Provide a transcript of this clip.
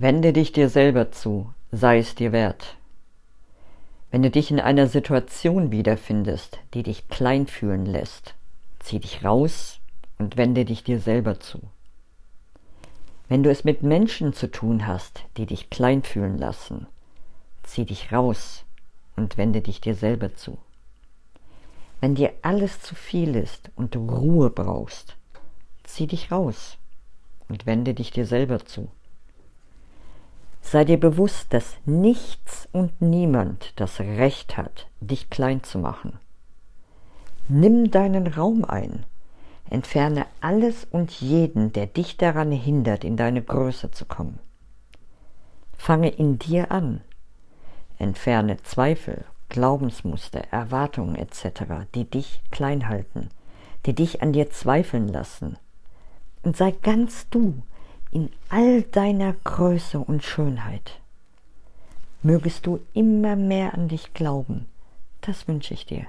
Wende dich dir selber zu, sei es dir wert. Wenn du dich in einer Situation wiederfindest, die dich klein fühlen lässt, zieh dich raus und wende dich dir selber zu. Wenn du es mit Menschen zu tun hast, die dich klein fühlen lassen, zieh dich raus und wende dich dir selber zu. Wenn dir alles zu viel ist und du Ruhe brauchst, zieh dich raus und wende dich dir selber zu. Sei dir bewusst, dass nichts und niemand das Recht hat, dich klein zu machen. Nimm deinen Raum ein, entferne alles und jeden, der dich daran hindert, in deine Größe zu kommen. Fange in dir an, entferne Zweifel, Glaubensmuster, Erwartungen etc., die dich klein halten, die dich an dir zweifeln lassen. Und sei ganz du in all deiner Größe und Schönheit. Mögest du immer mehr an dich glauben. Das wünsche ich dir.